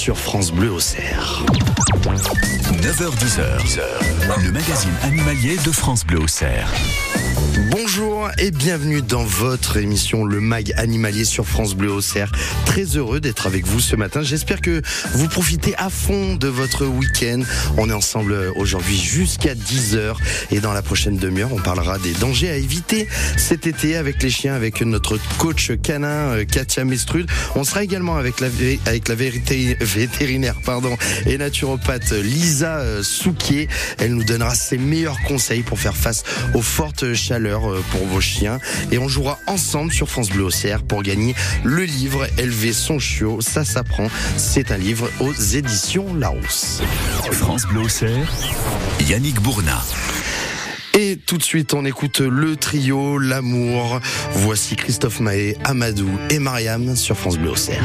sur France Bleu au cerf. 9h10h, le magazine animalier de France Bleu au cerf. Bonjour et bienvenue dans votre émission Le Mag Animalier sur France Bleu au cerf. Très heureux d'être avec vous ce matin. J'espère que vous profitez à fond de votre week-end. On est ensemble aujourd'hui jusqu'à 10h et dans la prochaine demi-heure, on parlera des dangers à éviter cet été avec les chiens, avec notre coach canin euh, Katia Mestrud. On sera également avec la, avec la vérité, vétérinaire pardon, et naturopathe Lisa euh, Souquier. Elle nous donnera ses meilleurs conseils pour faire face aux fortes chaleurs euh, pour vos chiens. Et on jouera ensemble sur France Bleu Océan pour gagner le livre Élever son chiot. Ça s'apprend. C'est un livre aux éditions Larousse. France Bleu au cerf, Yannick Bourna. Et tout de suite, on écoute le trio L'amour. Voici Christophe Mahé, Amadou et Mariam sur France Bleu Océan.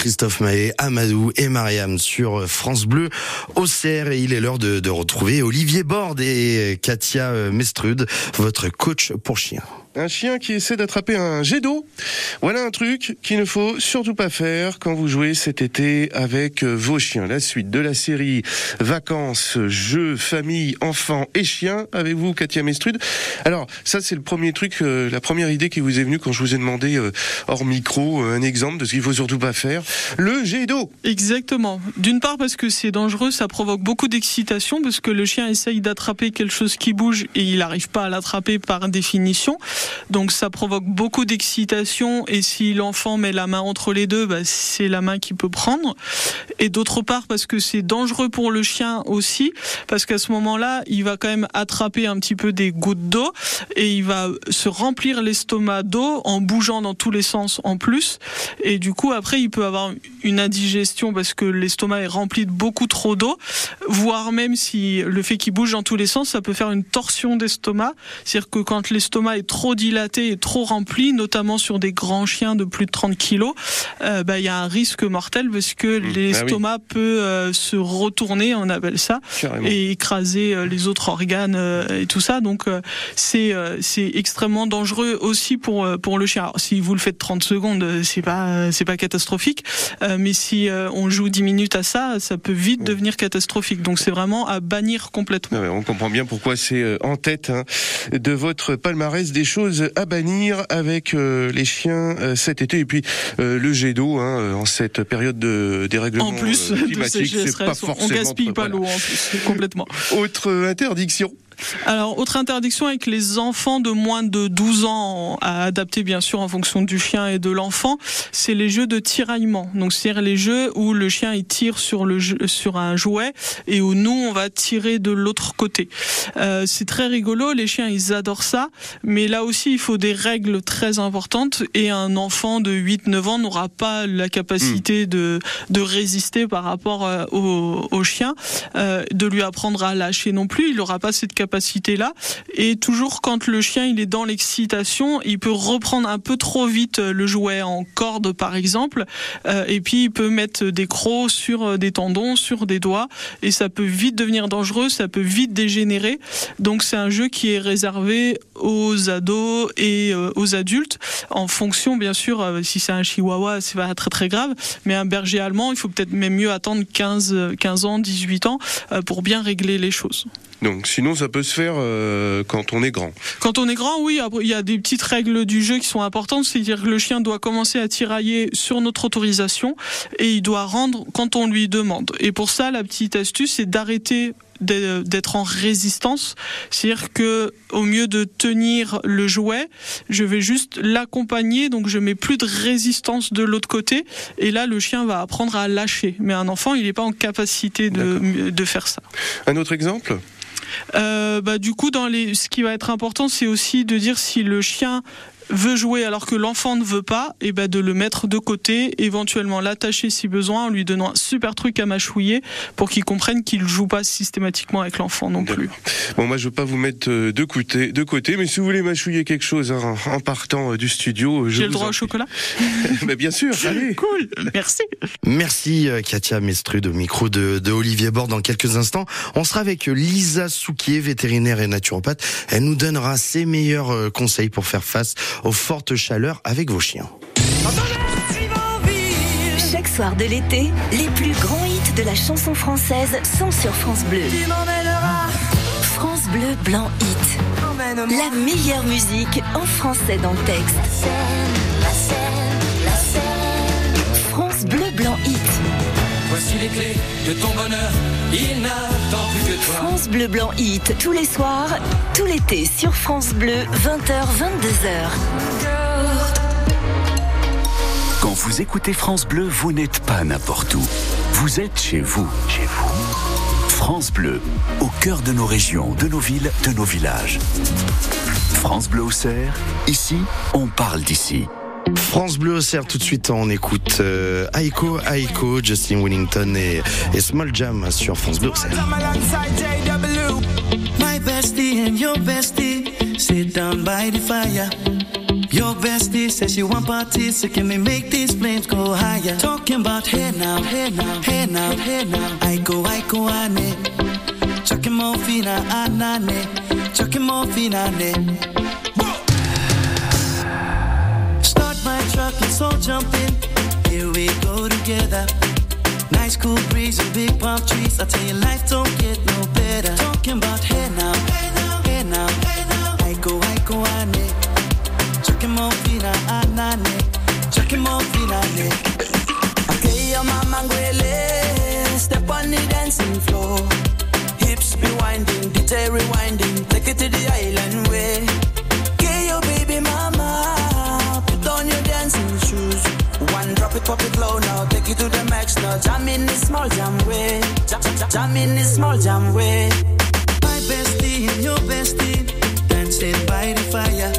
Christophe Mahé, Amadou et Mariam sur France Bleu au Cerf et il est l'heure de, de retrouver Olivier Borde et Katia Mestrude, votre coach pour chiens. Un chien qui essaie d'attraper un jet d'eau. Voilà un truc qu'il ne faut surtout pas faire quand vous jouez cet été avec vos chiens. La suite de la série Vacances, jeux, famille, enfants et chiens avec vous, Katia Mestrude. Alors, ça, c'est le premier truc, euh, la première idée qui vous est venue quand je vous ai demandé, euh, hors micro, euh, un exemple de ce qu'il faut surtout pas faire. Le jet d'eau. Exactement. D'une part parce que c'est dangereux, ça provoque beaucoup d'excitation parce que le chien essaye d'attraper quelque chose qui bouge et il n'arrive pas à l'attraper par définition. Donc ça provoque beaucoup d'excitation et si l'enfant met la main entre les deux, bah, c'est la main qui peut prendre. Et d'autre part parce que c'est dangereux pour le chien aussi parce qu'à ce moment-là, il va quand même attraper un petit peu des gouttes d'eau et il va se remplir l'estomac d'eau en bougeant dans tous les sens en plus. Et du coup, après, il peut avoir une indigestion parce que l'estomac est rempli de beaucoup trop d'eau, voire même si le fait qu'il bouge dans tous les sens, ça peut faire une torsion d'estomac. C'est-à-dire que quand l'estomac est trop dilaté et trop rempli, notamment sur des grands chiens de plus de 30 kilos, euh, bah, il y a un risque mortel parce que l'estomac peut euh, se retourner, on appelle ça, Carrément. et écraser euh, les autres organes et tout ça. Donc c'est c'est extrêmement dangereux aussi pour pour le chien. Alors, si vous le faites 30 secondes, c'est pas c'est pas catastrophique, mais si on joue 10 minutes à ça, ça peut vite devenir catastrophique. Donc c'est vraiment à bannir complètement. Ah ouais, on comprend bien pourquoi c'est en tête hein, de votre palmarès des choses à bannir avec euh, les chiens euh, cet été et puis euh, le jet d'eau hein, en cette période de dérèglement En plus de climatique, c'est sécheresse, pas on gaspille pas voilà. l'eau en plus complètement. Autre interdiction. Alors, autre interdiction avec les enfants de moins de 12 ans, à adapter bien sûr en fonction du chien et de l'enfant, c'est les jeux de tiraillement. Donc, c'est-à-dire les jeux où le chien il tire sur le sur un jouet et où nous on va tirer de l'autre côté. Euh, c'est très rigolo, les chiens ils adorent ça, mais là aussi il faut des règles très importantes et un enfant de 8-9 ans n'aura pas la capacité de de résister par rapport euh, au, au chien, euh, de lui apprendre à lâcher non plus. Il n'aura pas cette capacité-là. Et toujours quand le chien il est dans l'excitation, il peut reprendre un peu trop vite euh, le jouet en corde par exemple, euh, et puis il peut mettre des crocs sur euh, des tendons, sur des doigts, et ça peut vite devenir dangereux, ça peut vite dégénérer. Donc c'est un jeu qui est réservé aux ados et aux adultes, en fonction bien sûr, si c'est un chihuahua, c'est pas très très grave, mais un berger allemand, il faut peut-être même mieux attendre 15, euh, 15 ans, 18 ans pour bien régler les choses. Donc sinon ça peut se faire euh, quand on est grand. Quand on est grand, oui, il y a des petites règles du jeu qui sont importantes, c'est-à-dire que le chien doit commencer à tirailler sur notre autorisation et il doit rendre quand on lui demande. Et pour ça, la petite astuce, c'est d'arrêter d'être en résistance, c'est-à-dire que au mieux de tenir le jouet, je vais juste l'accompagner, donc je mets plus de résistance de l'autre côté, et là le chien va apprendre à lâcher. Mais un enfant, il n'est pas en capacité de, de faire ça. Un autre exemple? Euh, bah, du coup, ce qui va être important, c'est aussi de dire si le chien veut jouer alors que l'enfant ne veut pas, et ben de le mettre de côté, éventuellement l'attacher si besoin, en lui donnant un super truc à mâchouiller pour qu'il comprenne qu'il joue pas systématiquement avec l'enfant non plus. Bon, moi, je veux pas vous mettre euh, de côté, de côté, mais si vous voulez mâchouiller quelque chose hein, en partant euh, du studio, je J'ai le vous droit en au chocolat Mais bien sûr, allez. Cool, merci. Merci euh, Katia Mestrude au micro de, de Olivier Bord dans quelques instants. On sera avec Lisa Souquier, vétérinaire et naturopathe. Elle nous donnera ses meilleurs euh, conseils pour faire face aux fortes chaleurs avec vos chiens. Ville, soirs de l'été, les plus grands hits de la chanson française sont sur France Bleu. France Bleu Blanc Hit. La meilleure musique en français dans le texte. France Bleu Blanc Hit. Voici les clés de ton bonheur, il toi. France Bleu Blanc Hit. Tous les soirs, tout l'été sur France Bleu, 20h, 22h. Quand vous écoutez France Bleu, vous n'êtes pas n'importe où. Vous êtes chez vous. Chez vous. France Bleu, au cœur de nos régions, de nos villes, de nos villages. France Bleu au Cerf, ici, on parle d'ici. France Bleu au cerf, tout de suite on écoute euh, Aiko, Aiko, Justin Wellington et, et Small Jam sur France Bleu au cerf. My bestie and your bestie sit down by the fire. Your bestie says she want parties, so can we make these flames go higher? Talking about hey now, hey now, hey now, hey now. I go, ane. Chucking more fina, anane. Chucking more fina, ane. Truck and so jump in. Here we go together. Nice cool breeze and big palm trees. I tell you, life don't get no better. Talking about hey now, hey now, hey now, hey now. I go, I go, ane. More anane. Fina, ane. Okay, your mama ngwele. Step on the dancing floor. Hips be winding, DJ rewinding. One it, low now. Take it to the max now. Jam in this small jam way. Jam, jam, jam in this small jam way. My bestie and your bestie dancing by the fire.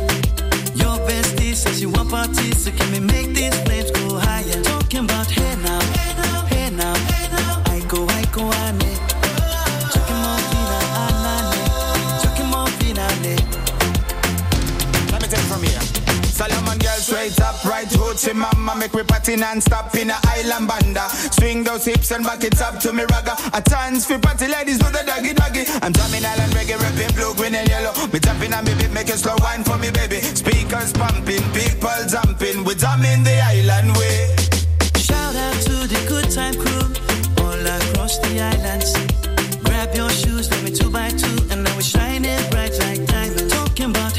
Your bestie says she want parties, so can we make right hoochie eh, mama Make we party non-stop in a island banda. Swing those hips and back it up to me ragga. A chance for party ladies do the doggy doggy. I'm drumming island reggae, rapping blue, green and yellow. Me tapping on me beat, making slow wine for me baby. Speakers pumping, people jumping. We drumming the island way. Shout out to the good time crew all across the islands. Grab your shoes, let me two by two, and now we're shining bright like diamonds. Talking about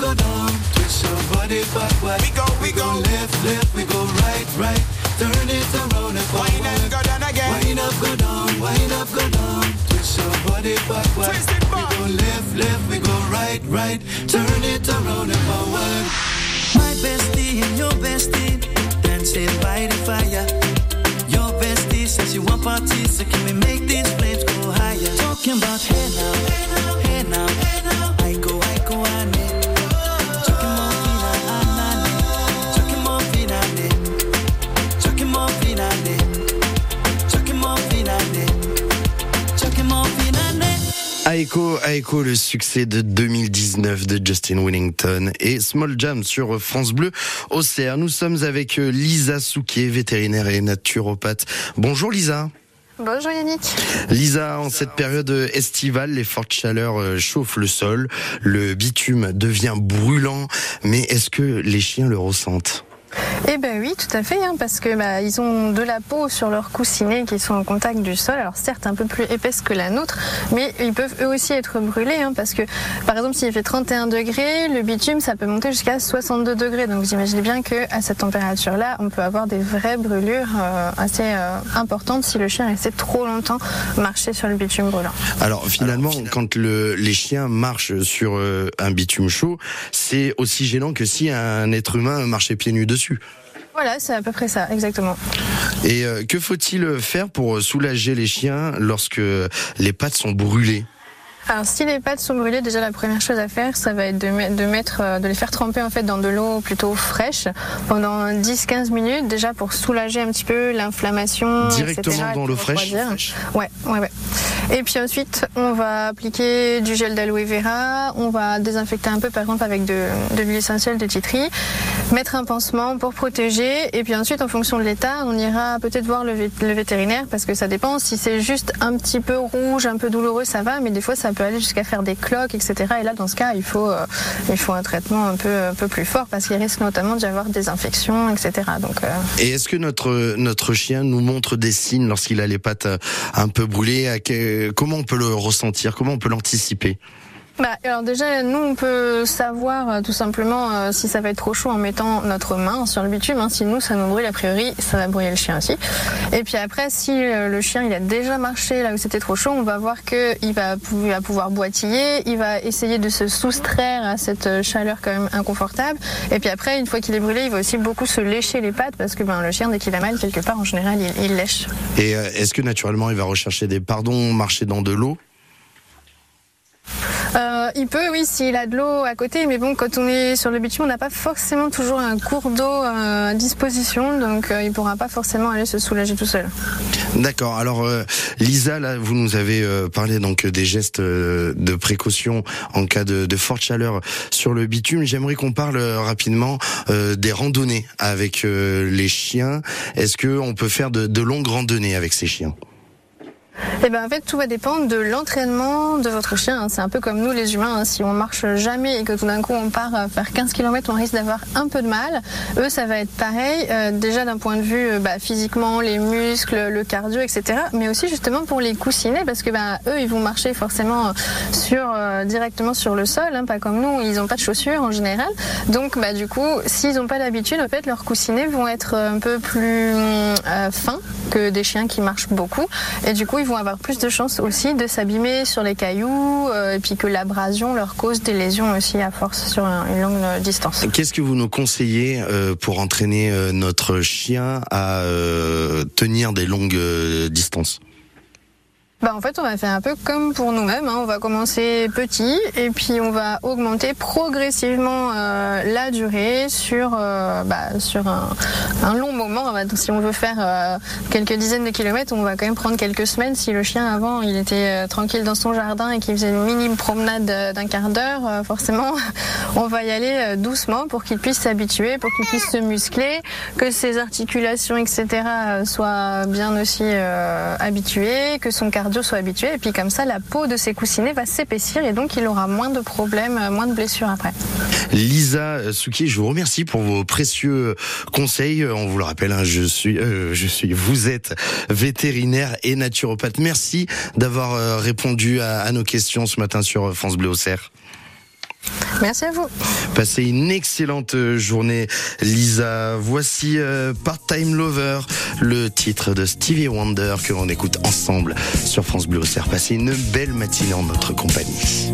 wind up, go down. Twist your body backward. We go, we go left, left, we go right, right. Turn it around and Wind forward. and go down again Wind up, go down, wind up, go down. Twist your body backward. Twist it we go left, left, we go right, right. Turn Aiko, le succès de 2019 de Justin Wellington et Small Jam sur France Bleu au CR. Nous sommes avec euh, Lisa Souquier, vétérinaire et naturopathe. Bonjour Lisa. Bonjour Yannick. Lisa, en cette période estivale, les fortes chaleurs euh, chauffent le sol, le bitume devient brûlant, mais est-ce que les chiens le ressentent? Eh ben oui, tout à fait, hein, parce que bah, ils ont de la peau sur leurs coussinets qui sont en contact du sol. Alors certes un peu plus épaisse que la nôtre, mais ils peuvent eux aussi être brûlés, hein, parce que par exemple s'il fait 31 degrés, le bitume ça peut monter jusqu'à 62 degrés. Donc vous imaginez bien que à cette température-là, on peut avoir des vraies brûlures euh, assez euh, importantes si le chien restait trop longtemps marcher sur le bitume brûlant. Alors finalement, quand le, les chiens marchent sur euh, un bitume chaud, c'est aussi gênant que si un être humain marchait pieds nus dessus. Voilà, c'est à peu près ça, exactement. Et euh, que faut-il faire pour soulager les chiens lorsque les pattes sont brûlées? Alors si les pâtes sont brûlées, déjà la première chose à faire, ça va être de, met- de mettre, euh, de les faire tremper en fait dans de l'eau plutôt fraîche pendant 10-15 minutes, déjà pour soulager un petit peu l'inflammation. Directement etc., dans l'eau fraîche. Ouais, ouais, ouais. Et puis ensuite, on va appliquer du gel d'aloe vera, on va désinfecter un peu par exemple avec de, de l'huile essentielle de titri, mettre un pansement pour protéger, et puis ensuite en fonction de l'état, on ira peut-être voir le, le vétérinaire parce que ça dépend. Si c'est juste un petit peu rouge, un peu douloureux, ça va, mais des fois ça peut aller jusqu'à faire des cloques, etc. Et là, dans ce cas, il faut, euh, il faut un traitement un peu, un peu plus fort parce qu'il risque notamment d'y avoir des infections, etc. Donc, euh, Et est-ce que notre notre chien nous montre des signes lorsqu'il a les pattes euh, un peu brûlées? Comment on peut le ressentir? Comment on peut l'anticiper? Bah, alors déjà, nous, on peut savoir euh, tout simplement euh, si ça va être trop chaud en mettant notre main sur le bitume. hein. Si nous, ça nous brûle, a priori, ça va brûler le chien aussi. Et puis après, si euh, le chien il a déjà marché là où c'était trop chaud, on va voir qu'il va, va pouvoir boitiller, il va essayer de se soustraire à cette euh, chaleur quand même inconfortable. Et puis après, une fois qu'il est brûlé, il va aussi beaucoup se lécher les pattes parce que ben, le chien, dès qu'il a mal quelque part, en général, il, il lèche. Et euh, est-ce que naturellement il va rechercher des pardons, marcher dans de l'eau? Euh, il peut, oui, s'il a de l'eau à côté, mais bon, quand on est sur le bitume, on n'a pas forcément toujours un cours d'eau euh, à disposition, donc euh, il pourra pas forcément aller se soulager tout seul. D'accord. Alors Lisa, vous nous avez parlé donc des gestes de précaution en cas de, forte chaleur sur le bitume. J'aimerais qu'on parle rapidement des randonnées avec les chiens. Est-ce que on peut faire de longues randonnées avec ces chiens? Eh ben en fait tout va dépendre de l'entraînement de votre chien. hein. C'est un peu comme nous les humains. hein. Si on marche jamais et que tout d'un coup on part euh, faire 15 km, on risque d'avoir un peu de mal. Eux ça va être pareil. euh, déjà d'un point de vue euh, bah, physiquement, les muscles, le cardio, etc. Mais aussi justement pour les coussinets parce que bah, eux ils vont marcher forcément directement sur le sol, hein, pas comme nous. Ils n'ont pas de chaussures en général. Donc bah du coup s'ils n'ont pas l'habitude, en fait leurs coussinets vont être un peu plus fins que des chiens qui marchent beaucoup. Et du coup, ils vont avoir plus de chances aussi de s'abîmer sur les cailloux euh, et puis que l'abrasion leur cause des lésions aussi à force sur un- une longue euh, distance. Qu'est-ce que vous nous conseillez euh, pour entraîner notre chien à tenir des longues distances? Bah, en fait, on va faire un peu comme pour nous-mêmes. hein. On va commencer petit et puis on va augmenter progressivement euh, la durée sur, euh, bah, sur un, long moment. On va- si on veut faire euh, quelques dizaines de kilomètres, on va quand même prendre quelques semaines. Si le chien avant il était tranquille dans son jardin et qu'il faisait une minime promenade d'un quart d'heure, forcément, on va y aller doucement pour qu'il puisse s'habituer, pour qu'il puisse se muscler, que ses articulations, etc. soient bien aussi habituées, que son cardio soit habitué. Et puis comme ça, la peau de ses coussinets va s'épaissir et donc il aura moins de problèmes, euh, moins de blessures après. Lisa Souki, je vous remercie pour vos précieux conseils. On vous le rappelle, hein, je suis, euh, je suis, vous êtes vétérinaire et naturopathe. Merci d'avoir euh, répondu à, à nos questions ce matin sur France Bleu Auxerre. Merci à vous. Passez une excellente euh, journée, Lisa. Voici euh, Part-Time Lover, le titre de Stevie Wonder que l'on écoute ensemble sur France Bleu Auxerre. Passez une belle matinée en notre compagnie.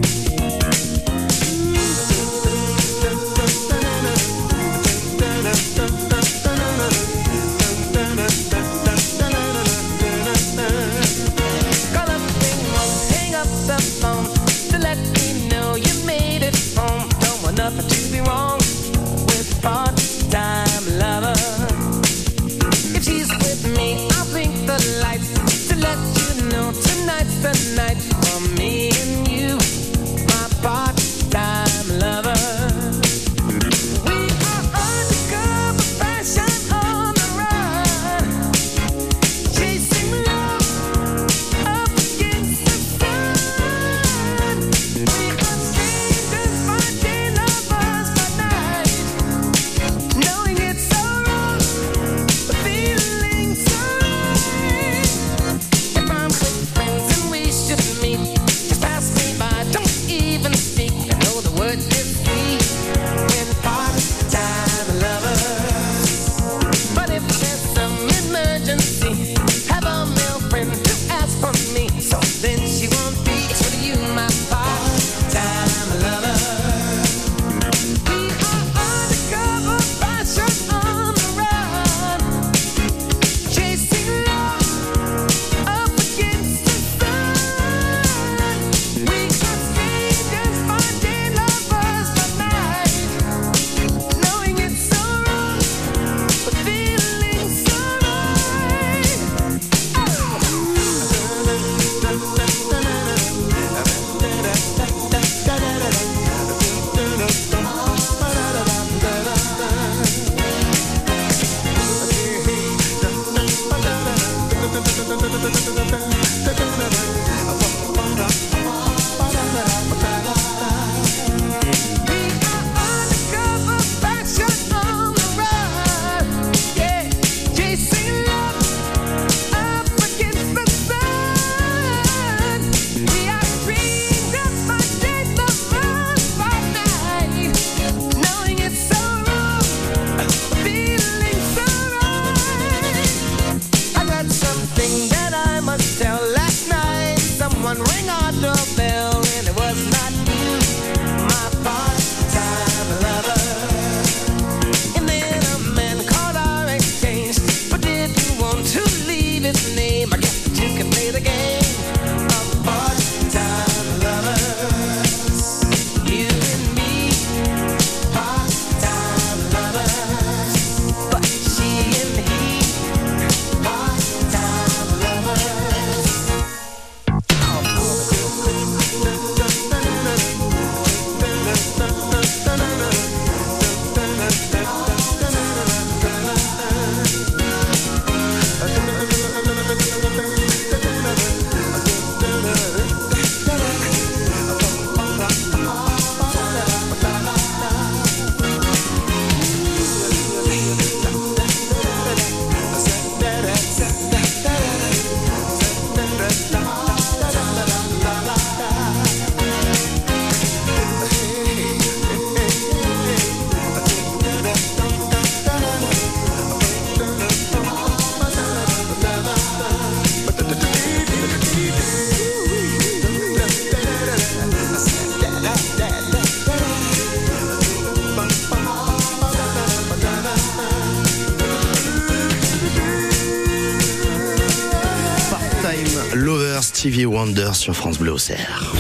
Sur France Bleu Auxerre.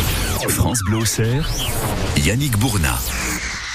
France Bleu Auxerre, Yannick Bourna.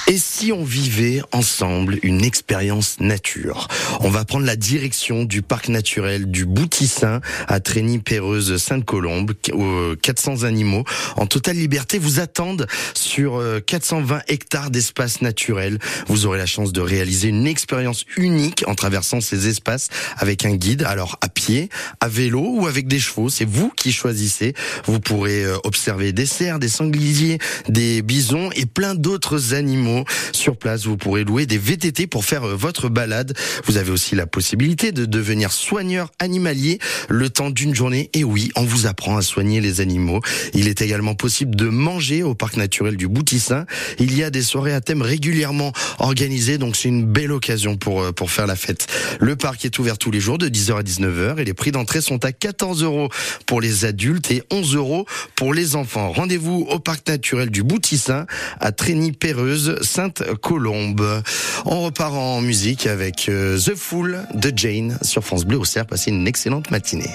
Et si on vivait ensemble une expérience nature? On va prendre la direction du parc naturel du Boutissin à Trény-Péreuse Sainte-Colombe. où 400 animaux en totale liberté vous attendent sur euh, 420 hectares d'espace naturel. Vous aurez la chance de réaliser une expérience unique en traversant ces espaces avec un guide. Alors à pied, à vélo ou avec des chevaux, c'est vous qui choisissez. Vous pourrez euh, observer des cerfs, des sangliers, des bisons et plein d'autres animaux. Sur place, vous pourrez louer des VTT pour faire euh, votre balade. Avez aussi la possibilité de devenir soigneur animalier le temps d'une journée. Et oui, on vous apprend à soigner les animaux. Il est également possible de manger au parc naturel du Boutissin. Il y a des soirées à thème régulièrement organisées, donc c'est une belle occasion pour, euh, pour faire la fête. Le parc est ouvert tous les jours de 10h à 19h et les prix d'entrée sont à 14 euros pour les adultes et 11 euros pour les enfants. Rendez-vous au parc naturel du Boutissin à Trény-Péreuse, Sainte-Colombe. On repart en musique avec euh, The Fool de Jane sur France Bleu Auxerre. Passez une excellente matinée.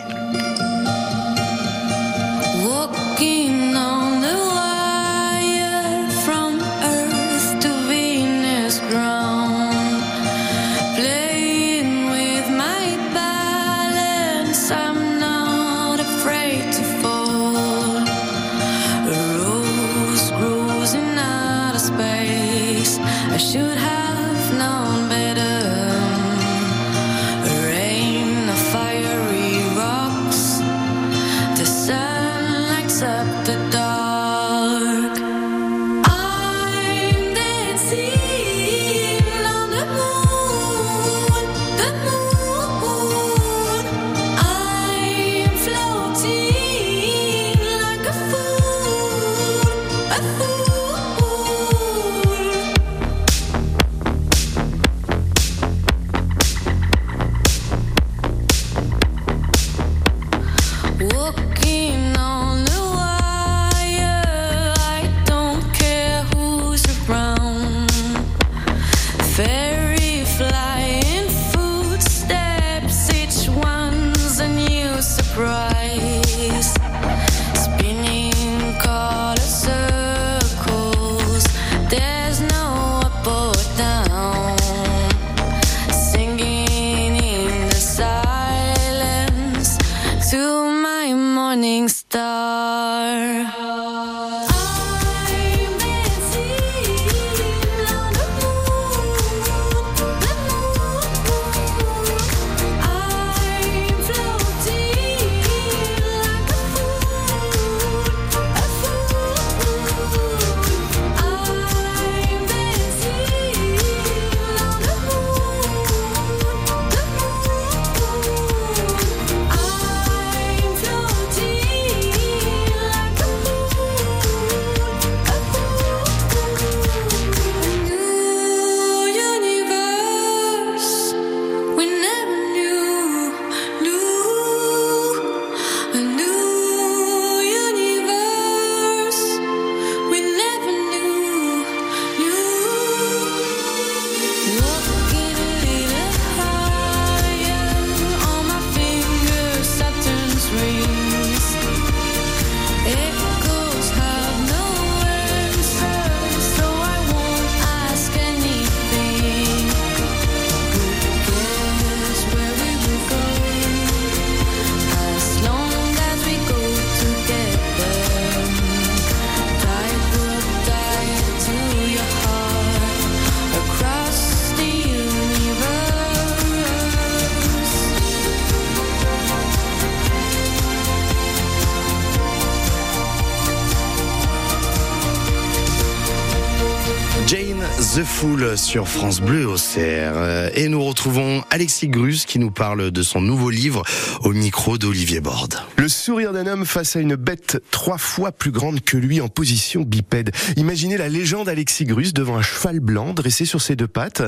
Sur France Bleu Auxerre. Euh, Et nous retrouvons Alexis Grus qui nous parle de son nouveau livre au micro d'Olivier Borde. Le sourire d'un homme face à une bête trois fois plus grande que lui en position bipède. Imaginez la légende Alexis Grus devant un cheval blanc dressé sur ses deux pattes,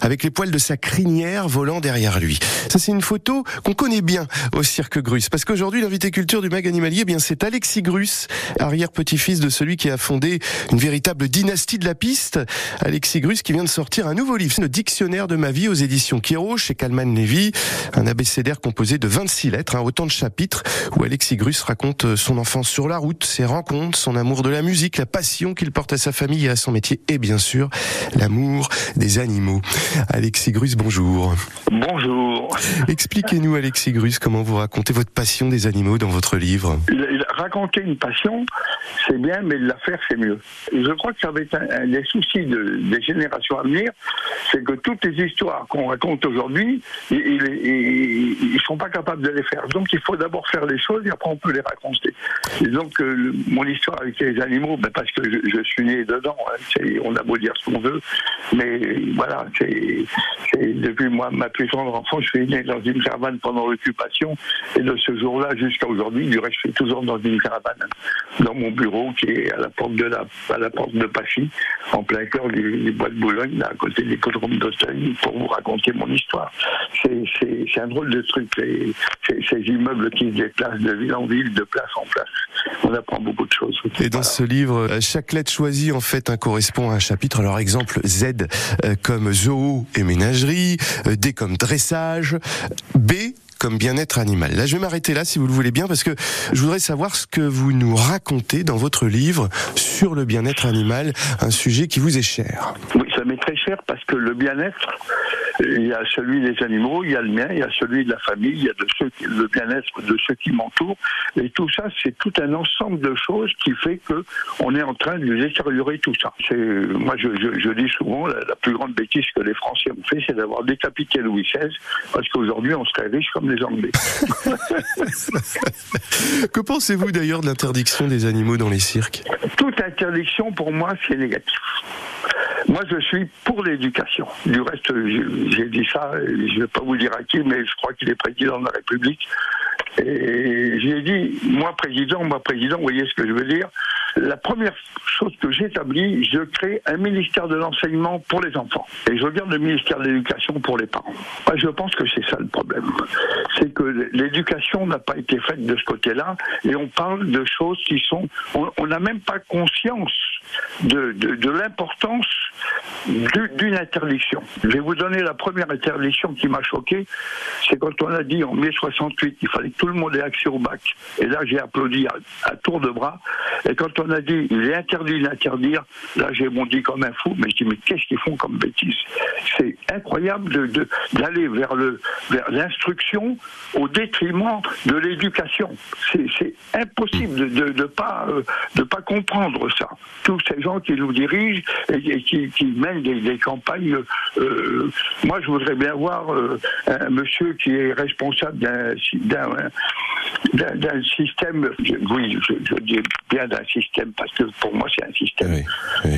avec les poils de sa crinière volant derrière lui. Ça, c'est une photo qu'on connaît bien au cirque Grus, parce qu'aujourd'hui, l'invité culture du mag animalier, eh bien, c'est Alexis Grus, arrière-petit-fils de celui qui a fondé une véritable dynastie de la piste. Alexis Grus qui vient de sortir un nouveau livre, le Dictionnaire de ma vie aux éditions Kiro chez Calman Levy, un abécédaire composé de 26 lettres, hein, autant de chapitres où Alexis Grus raconte son enfance sur la route, ses rencontres, son amour de la musique, la passion qu'il porte à sa famille et à son métier et bien sûr l'amour des animaux. Alexis Grus, bonjour. Bonjour. Expliquez-nous Alexis Grus comment vous racontez votre passion des animaux dans votre livre. Le- Raconter une passion, c'est bien, mais la faire, c'est mieux. Je crois que ça va être un, un des soucis de- des générations à venir, c'est que toutes les histoires qu'on raconte aujourd'hui, ils, ils sont pas capables de les faire. Donc il faut d'abord faire les choses et après on peut les raconter. Et donc euh, mon histoire avec les animaux, ben, parce que je, suis né dedans, hein, on a beau dire ce qu'on veut, mais voilà, c'est depuis moi ma plus tendre enfance, je suis né dans une caravane pendant l'occupation et de ce jour-là jusqu'à aujourd'hui, du reste, je suis toujours dans une caravane, dans mon bureau qui est à la porte de la, à la porte de Pachy, en plein cœur du, du bois de Boulogne, à côté des codromes d'Auteuil, pour vous raconter mon histoire. C'est- un drôle de truc, les- ces, ces immeubles qui se déplacent de ville en ville, de place en place. On apprend beaucoup de choses. Et dans ce livre, euh, chaque lettre choisie en fait correspond à un chapitre. Alors exemple Z euh, comme zoo et ménagerie, euh, D comme dressage, B comme bien-être animal. Là, je vais m'arrêter là si vous le voulez bien parce que je voudrais savoir ce que vous nous racontez dans votre livre sur le bien-être animal, un sujet qui vous est cher. Oui, ça m'est très cher parce que le bien-être, il y a celui des animaux, il y a le mien, il y a celui de la famille, il y a de ceux qui- le bien-être de ceux qui m'entourent. Et tout ça, c'est tout un ensemble de choses qui fait que on est en train de détériorer tout ça. C'est, moi, je, je- je dis souvent, la, la plus grande bêtise que les Français ont fait, c'est d'avoir décapité Louis XVI, parce qu'aujourd'hui, on serait riche comme les Anglais. Que pensez-vous d'ailleurs de l'interdiction des animaux dans les cirques? Toute interdiction, pour moi, c'est négatif. Moi, je suis pour l'éducation. Du reste, j'ai dit ça, je ne vais pas vous dire à qui, mais je crois qu'il est président de la République. Et j'ai dit, moi président, moi président, vous voyez ce que je veux dire? La première chose que j'établis, je crée un ministère de l'enseignement pour les enfants. Et je regarde le ministère de l'éducation pour les parents. Moi, je pense que c'est ça le problème. C'est que l'éducation n'a pas été faite de ce côté-là, et on parle de choses qui sont... On n'a même pas conscience de, de, l'importance du- d'une interdiction. Je vais vous donner la première interdiction qui m'a choqué, c'est quand on a dit en mai 68 qu'il fallait que tout le monde ait accès au bac. Et là, j'ai applaudi à, à tour de bras. Et quand on a dit il est interdit d'interdire, là, j'ai bondi comme un fou. Mais je dis mais qu'est-ce qu'ils font comme bêtise? C'est incroyable d'aller vers l'instruction au détriment de l'éducation. C'est impossible de pas euh, pas comprendre ça. Tous ces gens qui nous dirigent et, qui, mènent des, campagnes. euh, moi, je voudrais bien voir euh, un monsieur qui est responsable d'un système. oui, je, je dis bien d'un système parce que pour moi c'est un système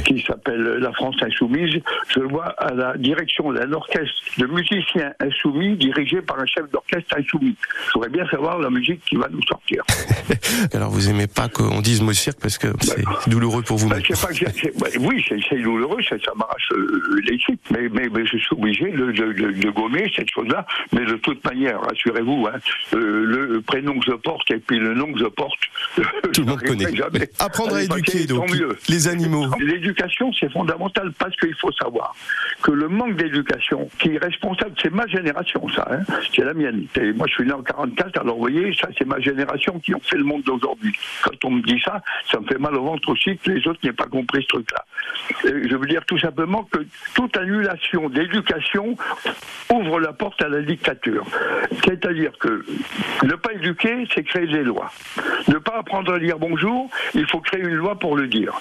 qui s'appelle la France insoumise. Je le vois à la direction d'un orchestre de musiciens insoumis dirigé par un chef d'orchestre insoumis. Je voudrais bien savoir la musique qui va nous sortir. Alors vous aimez pas qu'on dise mot cirque parce que c'est douloureux pour vous. Ben, pas, ben, oui, c'est douloureux, ça, ça m'arrache euh, les tripes, mais, mais, mais je suis obligé de, de, de- de gommer cette chose-là. Mais de toute manière, rassurez-vous, hein, euh, le prénom que je porte et puis le nom que je porte, tout le monde connaît. Jamais. Apprendre à Allez, éduquer, donc, mieux. les animaux. L'éducation, c'est fondamental parce qu'il faut savoir que le manque d'éducation, qui est responsable, c'est ma génération, ça, hein, c'est la mienne. Et moi, je suis né en 44, alors vous voyez, ça, c'est ma génération qui ont fait le monde d'aujourd'hui. Quand on me dit ça, ça me fait mal au ventre aussi que les autres n'aient pas compris ce truc-là. Je veux dire tout simplement que toute annulation d'éducation ouvre la porte à la dictature. C'est-à-dire que ne pas éduquer, c'est créer des lois. Ne pas apprendre à dire bonjour, il faut créer une loi pour le dire.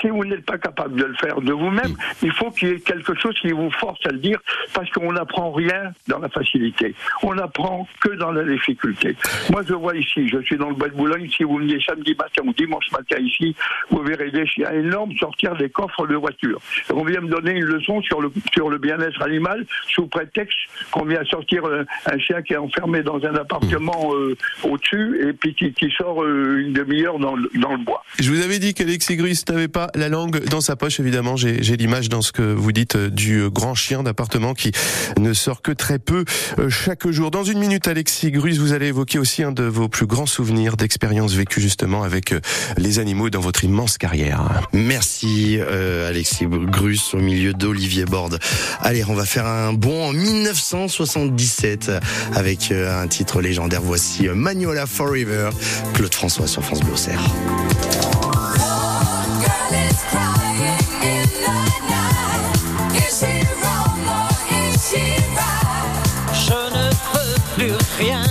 Si vous n'êtes pas capable de le faire de vous-même, il faut qu'il y ait quelque chose qui vous force à le dire, parce qu'on n'apprend rien dans la facilité. On n'apprend que dans la difficulté. Moi, je vois ici, je suis dans le bois de Boulogne, si vous venez samedi matin ou dimanche matin ici, vous verrez des chiens énormes sortir des coffres de voitures. On vient me donner une leçon sur le, sur le bien-être animal, sous prétexte qu'on vient sortir un chien qui est enfermé dans un appartement euh, au-dessus, et puis qui, qui sort euh, une demi-heure dans, le- dans le bois. Je je vous avais dit qu'Alexis Grus n'avait pas la langue dans sa poche. Évidemment, j'ai l'image dans ce que vous dites euh, du euh, grand chien d'appartement qui ne sort que très peu euh, chaque jour. Dans une minute, Alexis Grus, vous allez évoquer aussi un de vos plus grands souvenirs d'expériences vécues justement avec les animaux dans votre immense carrière. Merci euh, Alexis Grus au milieu d'Olivier Borde. Allez, on va faire un bond en 1977 avec un titre légendaire. Voici Magnola Forever, Claude François sur France Bleu Serre. sur rien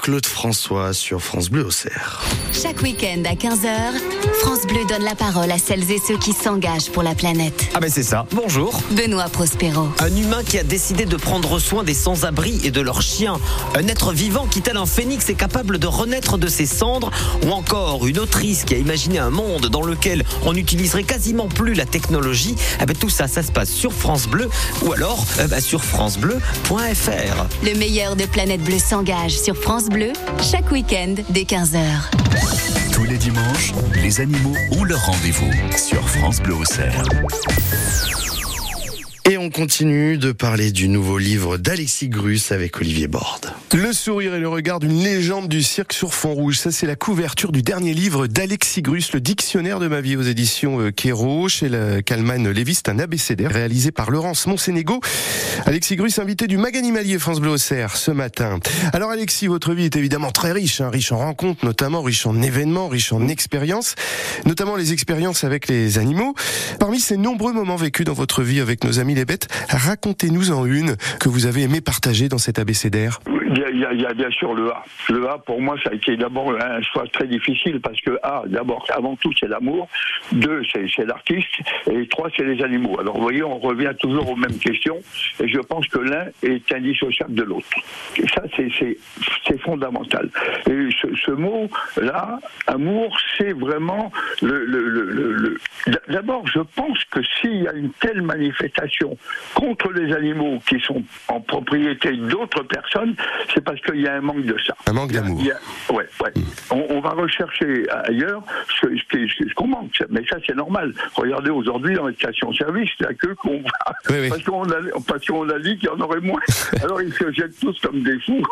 Claude François sur France Bleu Auxerre. Chaque week-end à 15h, France Bleu donne la parole à celles et ceux qui s'engagent pour la planète. Ah ben c'est ça, bonjour. Benoît Prospero. Un humain qui a décidé de prendre soin des sans-abri et de leurs chiens. Un être vivant qui, tel un phénix, est capable de renaître de ses cendres. Ou encore une autrice qui a imaginé un monde dans lequel on n'utiliserait quasiment plus la technologie. Ah ben tout ça, ça se passe sur France Bleu ou alors euh, bah, sur francebleu.fr. Le meilleur de Planète Bleu s'engage sur France Bleu, chaque week-end dès 15h. Tous les dimanches, les animaux ont leur rendez-vous sur France Bleu au Auxerre. Et on continue de parler du nouveau livre d'Alexis Grus avec Olivier Borde. Le sourire et le regard d'une légende du cirque sur fond rouge. Ça, c'est la couverture du dernier livre d'Alexis Grus, le dictionnaire de ma vie aux éditions euh, Kéro, chez la Calman Lévis. C'est un abécédaire réalisé par Laurence Monsénégo. Alexis Grus, invité du Maganimalier France Bleu Auxerre ce matin. Alors, Alexis, votre vie est évidemment très riche, hein. riche en rencontres, notamment riche en événements, riche en expériences, notamment les expériences avec les animaux. Parmi ces nombreux moments vécus dans votre vie avec nos amis les bêtes, racontez-nous en une que vous avez aimé partager dans cet abécédaire. Il y, a, bien sûr le A. Le A, pour moi, ça a été d'abord un choix très difficile parce que A, d'abord, avant tout, c'est l'amour. Deux, c'est l'artiste. Et trois, c'est les animaux. Alors, vous voyez, on revient toujours aux mêmes questions. Et je pense que l'un est indissociable de l'autre. Ça, c'est- fondamental. Et ce, mot-là, amour, c'est vraiment le- le- le- le- D'abord, je pense que s'il y a une telle manifestation contre les animaux qui sont en propriété d'autres personnes, c'est parce qu'il y a un manque de ça. Un manque d'amour. Ouais, ouais. On, on va rechercher ailleurs ce, ce qui- ce qu'on manque, mais ça c'est normal. Regardez aujourd'hui dans les stations-service, il n'y a que qu'on Oui, oui. parce qu'on a, parce qu'on a dit qu'il y en aurait moins. Alors ils se jettent tous comme des fous.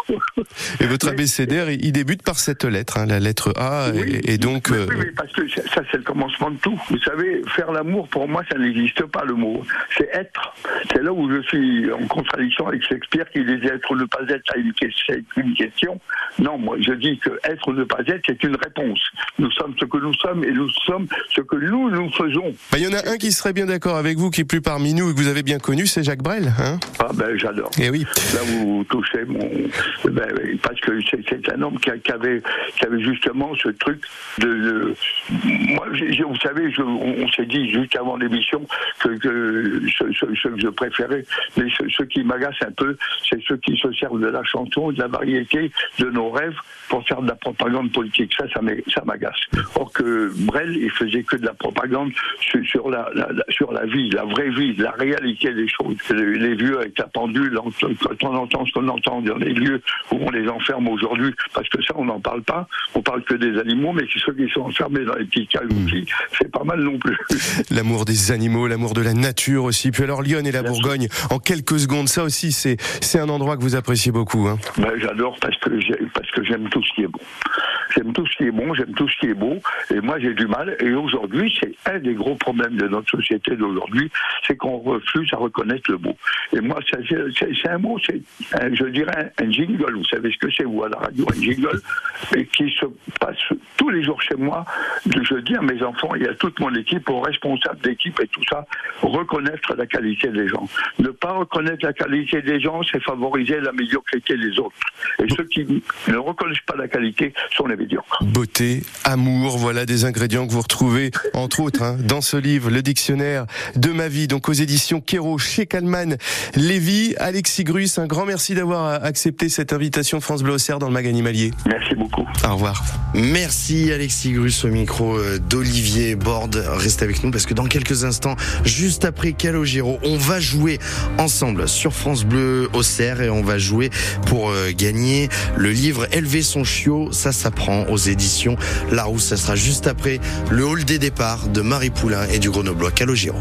Et votre abécédaire, il débute par cette lettre, hein, la lettre A, Oui. et, et donc... Mais euh, oui, parce que ça, c'est le commencement de tout. Vous savez, faire l'amour, pour moi, ça n'existe pas le mot. C'est être. C'est là où je suis en contradiction avec Shakespeare qui disait être ou ne pas être, c'est une, c'est une question. Non, moi, je dis que être ou ne pas être, c'est une réponse. Nous sommes ce que nous sommes et nous sommes ce que nous, nous faisons. bah, Il y en a un qui serait bien d'accord avec vous, qui est plus parmi nous et que vous avez bien connu, c'est Jacques Brel. Hein Ah ben, j'adore. et oui. Là, vous touchez mon. Ben, parce que c'est un homme qui, avait, qui avait justement ce truc de. de- moi, vous savez, je- on, on s'est dit juste avant l'émission que, que ce, ce- ce que je préférais, mais ce, ce qui m'agace un peu, c'est ceux qui se servent de la chanson, de la variété, de nos rêves pour faire de la propagande politique. Ça, ça m'agace. Or que Brel, il faisait que de la propagande sur, sur la, sur la vie, la vraie vie, la réalité des choses. Les, les vieux avec la pendule, en- quand on entend ce qu'on entend dans les lieux où on les enferme aujourd'hui, parce que ça, on n'en parle pas. On parle que des animaux, mais c'est ceux qui sont enfermés dans les petites cages aussi. C'est pas mal non plus. L'amour des animaux, l'amour de la nature aussi. Puis alors Lyon et la Bourgogne, en quelques secondes, ça aussi, c'est c'est un endroit que vous appréciez beaucoup. Hein. Ben, j'adore parce que parce que j'aime tout ce qui est bon. J'aime tout ce qui est bon, j'aime tout ce qui est beau. Et moi, j'ai du mal. Et aujourd'hui, c'est un des gros problèmes de notre société d'aujourd'hui, c'est qu'on refuse à reconnaître le beau. Et moi, c'est un mot, c'est, je dirais, un, un jingle. Vous savez ce que c'est, vous, à la radio, un jingle, et qui se passe tous les jours chez moi. Je dis à mes enfants et à toute mon équipe, aux responsables d'équipe et tout ça, reconnaître la qualité des gens. Ne pas reconnaître la qualité des gens, c'est favoriser la médiocrité des autres. Et ceux qui ne reconnaissent pas la qualité sont les médiocres. Beauté, amour, voilà des ingrédients que vous retrouvez, entre autres, hein, dans ce livre, le dictionnaire de ma vie, donc aux éditions Kéro, chez Calman, Lévy, Alexis Grus, un grand merci d'avoir accepté cette invitation France Bleu Auxerre dans le mag animalier. Merci beaucoup. Au revoir. Merci Alexis Grus au micro euh, d'Olivier Borde. Restez avec nous parce que dans quelques instants, juste après Calogero, on va jouer ensemble sur France Bleu Auxerre et on va jouer pour euh, gagner le livre Élever son chiot. Ça s'apprend aux éditions Larousse. Ça sera juste après le hall des départs de Marie Poulain et du Grenoblois Calogero.